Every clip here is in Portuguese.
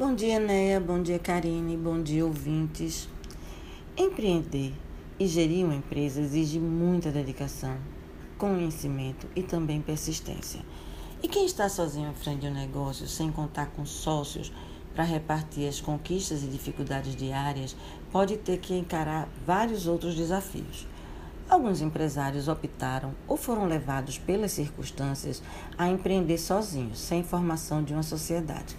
Bom dia, Neia. Bom dia, Karine. Bom dia, ouvintes. Empreender e gerir uma empresa exige muita dedicação, conhecimento e também persistência. E quem está sozinho à frente de um negócio, sem contar com sócios para repartir as conquistas e dificuldades diárias, pode ter que encarar vários outros desafios. Alguns empresários optaram ou foram levados pelas circunstâncias a empreender sozinhos, sem formação de uma sociedade.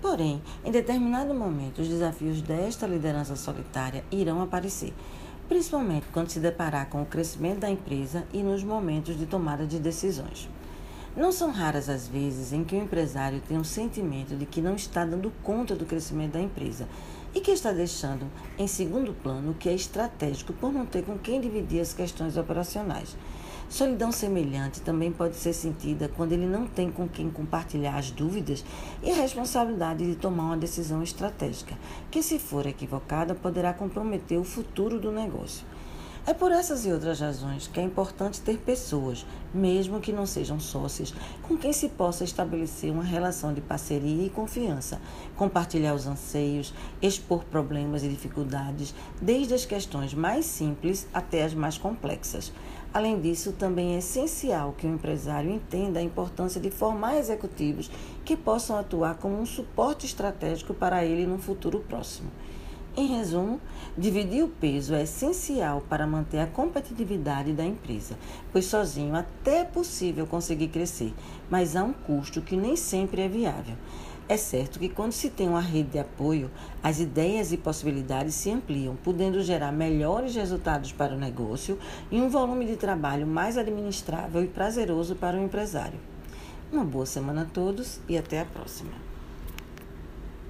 Porém, em determinado momento, os desafios desta liderança solitária irão aparecer, principalmente quando se deparar com o crescimento da empresa e nos momentos de tomada de decisões. Não são raras as vezes em que o empresário tem um sentimento de que não está dando conta do crescimento da empresa e que está deixando em segundo plano o que é estratégico por não ter com quem dividir as questões operacionais. Solidão semelhante também pode ser sentida quando ele não tem com quem compartilhar as dúvidas e a responsabilidade de tomar uma decisão estratégica, que, se for equivocada, poderá comprometer o futuro do negócio. É por essas e outras razões que é importante ter pessoas, mesmo que não sejam sócias, com quem se possa estabelecer uma relação de parceria e confiança, compartilhar os anseios, expor problemas e dificuldades, desde as questões mais simples até as mais complexas. Além disso, também é essencial que o empresário entenda a importância de formar executivos que possam atuar como um suporte estratégico para ele no futuro próximo. Em resumo, dividir o peso é essencial para manter a competitividade da empresa, pois sozinho até é possível conseguir crescer, mas há um custo que nem sempre é viável. É certo que quando se tem uma rede de apoio, as ideias e possibilidades se ampliam, podendo gerar melhores resultados para o negócio e um volume de trabalho mais administrável e prazeroso para o empresário. Uma boa semana a todos e até a próxima.